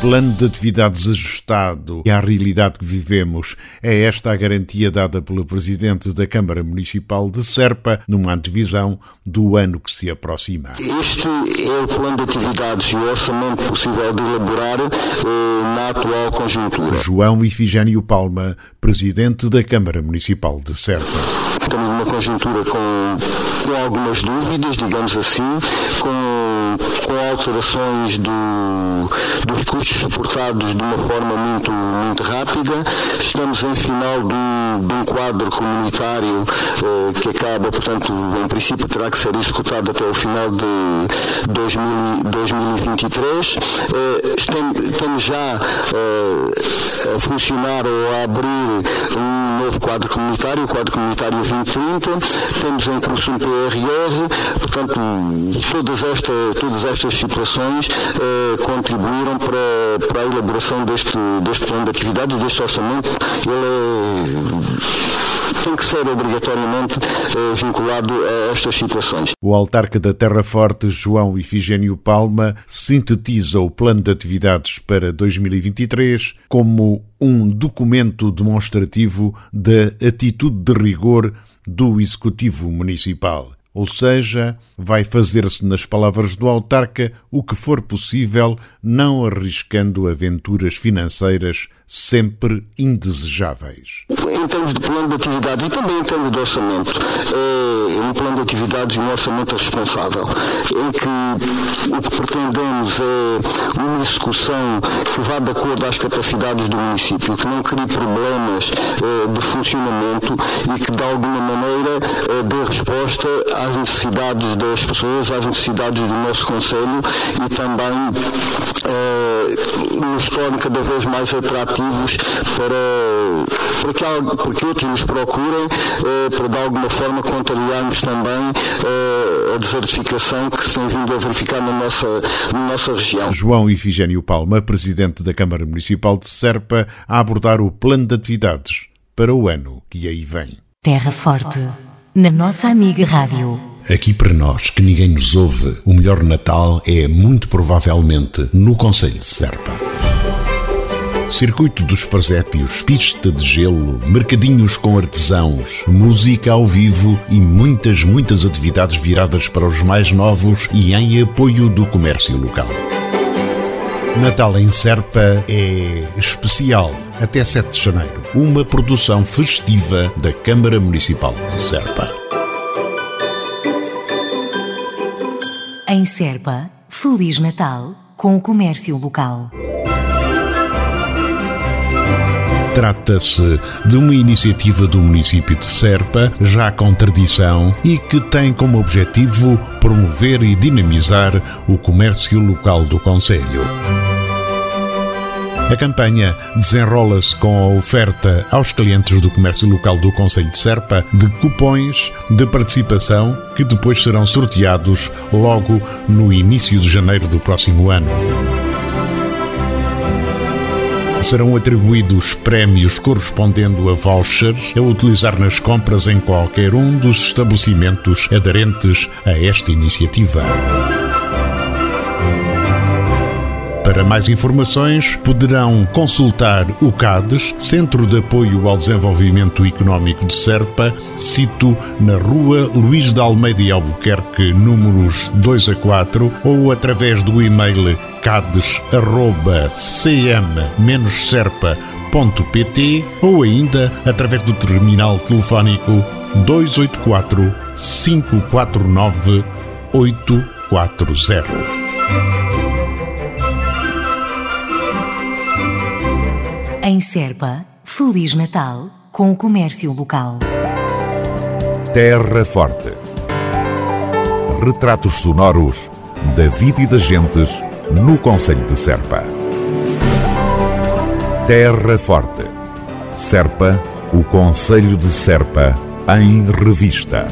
plano de atividades ajustado à realidade que vivemos. É esta a garantia dada pelo Presidente da Câmara Municipal de Serpa numa antevisão do ano que se aproxima. Este é o plano de atividades e o orçamento possível de elaborar eh, na atual conjuntura. João Ifigênio Palma, Presidente da Câmara Municipal de Serpa. Estamos numa conjuntura com, com algumas dúvidas, digamos assim, com, com alterações do, dos custos suportados de uma forma muito, muito rápida. Estamos em final do, de um quadro comunitário eh, que acaba, portanto, em princípio terá que ser executado até o final de 2000, 2023. Eh, estamos já eh, a funcionar ou a abrir um novo quadro comunitário, o quadro comunitário 2030. Temos em curso um PRR, portanto, todas, esta, todas estas situações eh, contribuíram para para a elaboração deste, deste plano de atividades, deste orçamento, ele é, tem que ser obrigatoriamente é, vinculado a estas situações. O autarca da Terra Forte, João Ifigênio Palma, sintetiza o plano de atividades para 2023 como um documento demonstrativo da atitude de rigor do Executivo Municipal. Ou seja, vai fazer-se, nas palavras do autarca, o que for possível, não arriscando aventuras financeiras sempre indesejáveis. Em termos de plano de atividades e também em termos de orçamento, é um plano de atividades e um orçamento responsável, em que o que pretendemos é uma execução que vá de acordo às capacidades do município, que não crie problemas é, de funcionamento e que de alguma maneira é, dê resposta às necessidades das pessoas, às necessidades do nosso Conselho e também é, nos torne cada vez mais atrativos para, para, que, para que outros nos procurem, é, para de alguma forma contrariarmos também é, a desertificação que se tem vindo a verificar na nossa, na nossa região. João Ifigênio Palma, Presidente da Câmara Municipal de Serpa, a abordar o plano de atividades para o ano que aí vem. Terra Forte na nossa amiga Rádio. Aqui para nós, que ninguém nos ouve, o melhor Natal é muito provavelmente no Conselho de Serpa. Circuito dos Presépios, pista de gelo, mercadinhos com artesãos, música ao vivo e muitas, muitas atividades viradas para os mais novos e em apoio do comércio local. Natal em Serpa é especial até 7 de janeiro. Uma produção festiva da Câmara Municipal de Serpa. Em Serpa, Feliz Natal com o comércio local. Trata-se de uma iniciativa do município de Serpa, já com tradição, e que tem como objetivo promover e dinamizar o comércio local do Conselho. A campanha desenrola-se com a oferta aos clientes do comércio local do Conselho de Serpa de cupões de participação que depois serão sorteados logo no início de janeiro do próximo ano. Serão atribuídos prémios correspondendo a vouchers a utilizar nas compras em qualquer um dos estabelecimentos aderentes a esta iniciativa. Para mais informações, poderão consultar o CADES, Centro de Apoio ao Desenvolvimento Económico de Serpa, sito na Rua Luís de Almeida e Albuquerque, números 2 a 4, ou através do e-mail cades.cm-serpa.pt ou ainda através do terminal telefónico 284 549 840. Em Serpa, Feliz Natal com o comércio local. Terra Forte. Retratos sonoros da vida e das gentes no Conselho de Serpa. Terra Forte. Serpa, o Conselho de Serpa, em revista.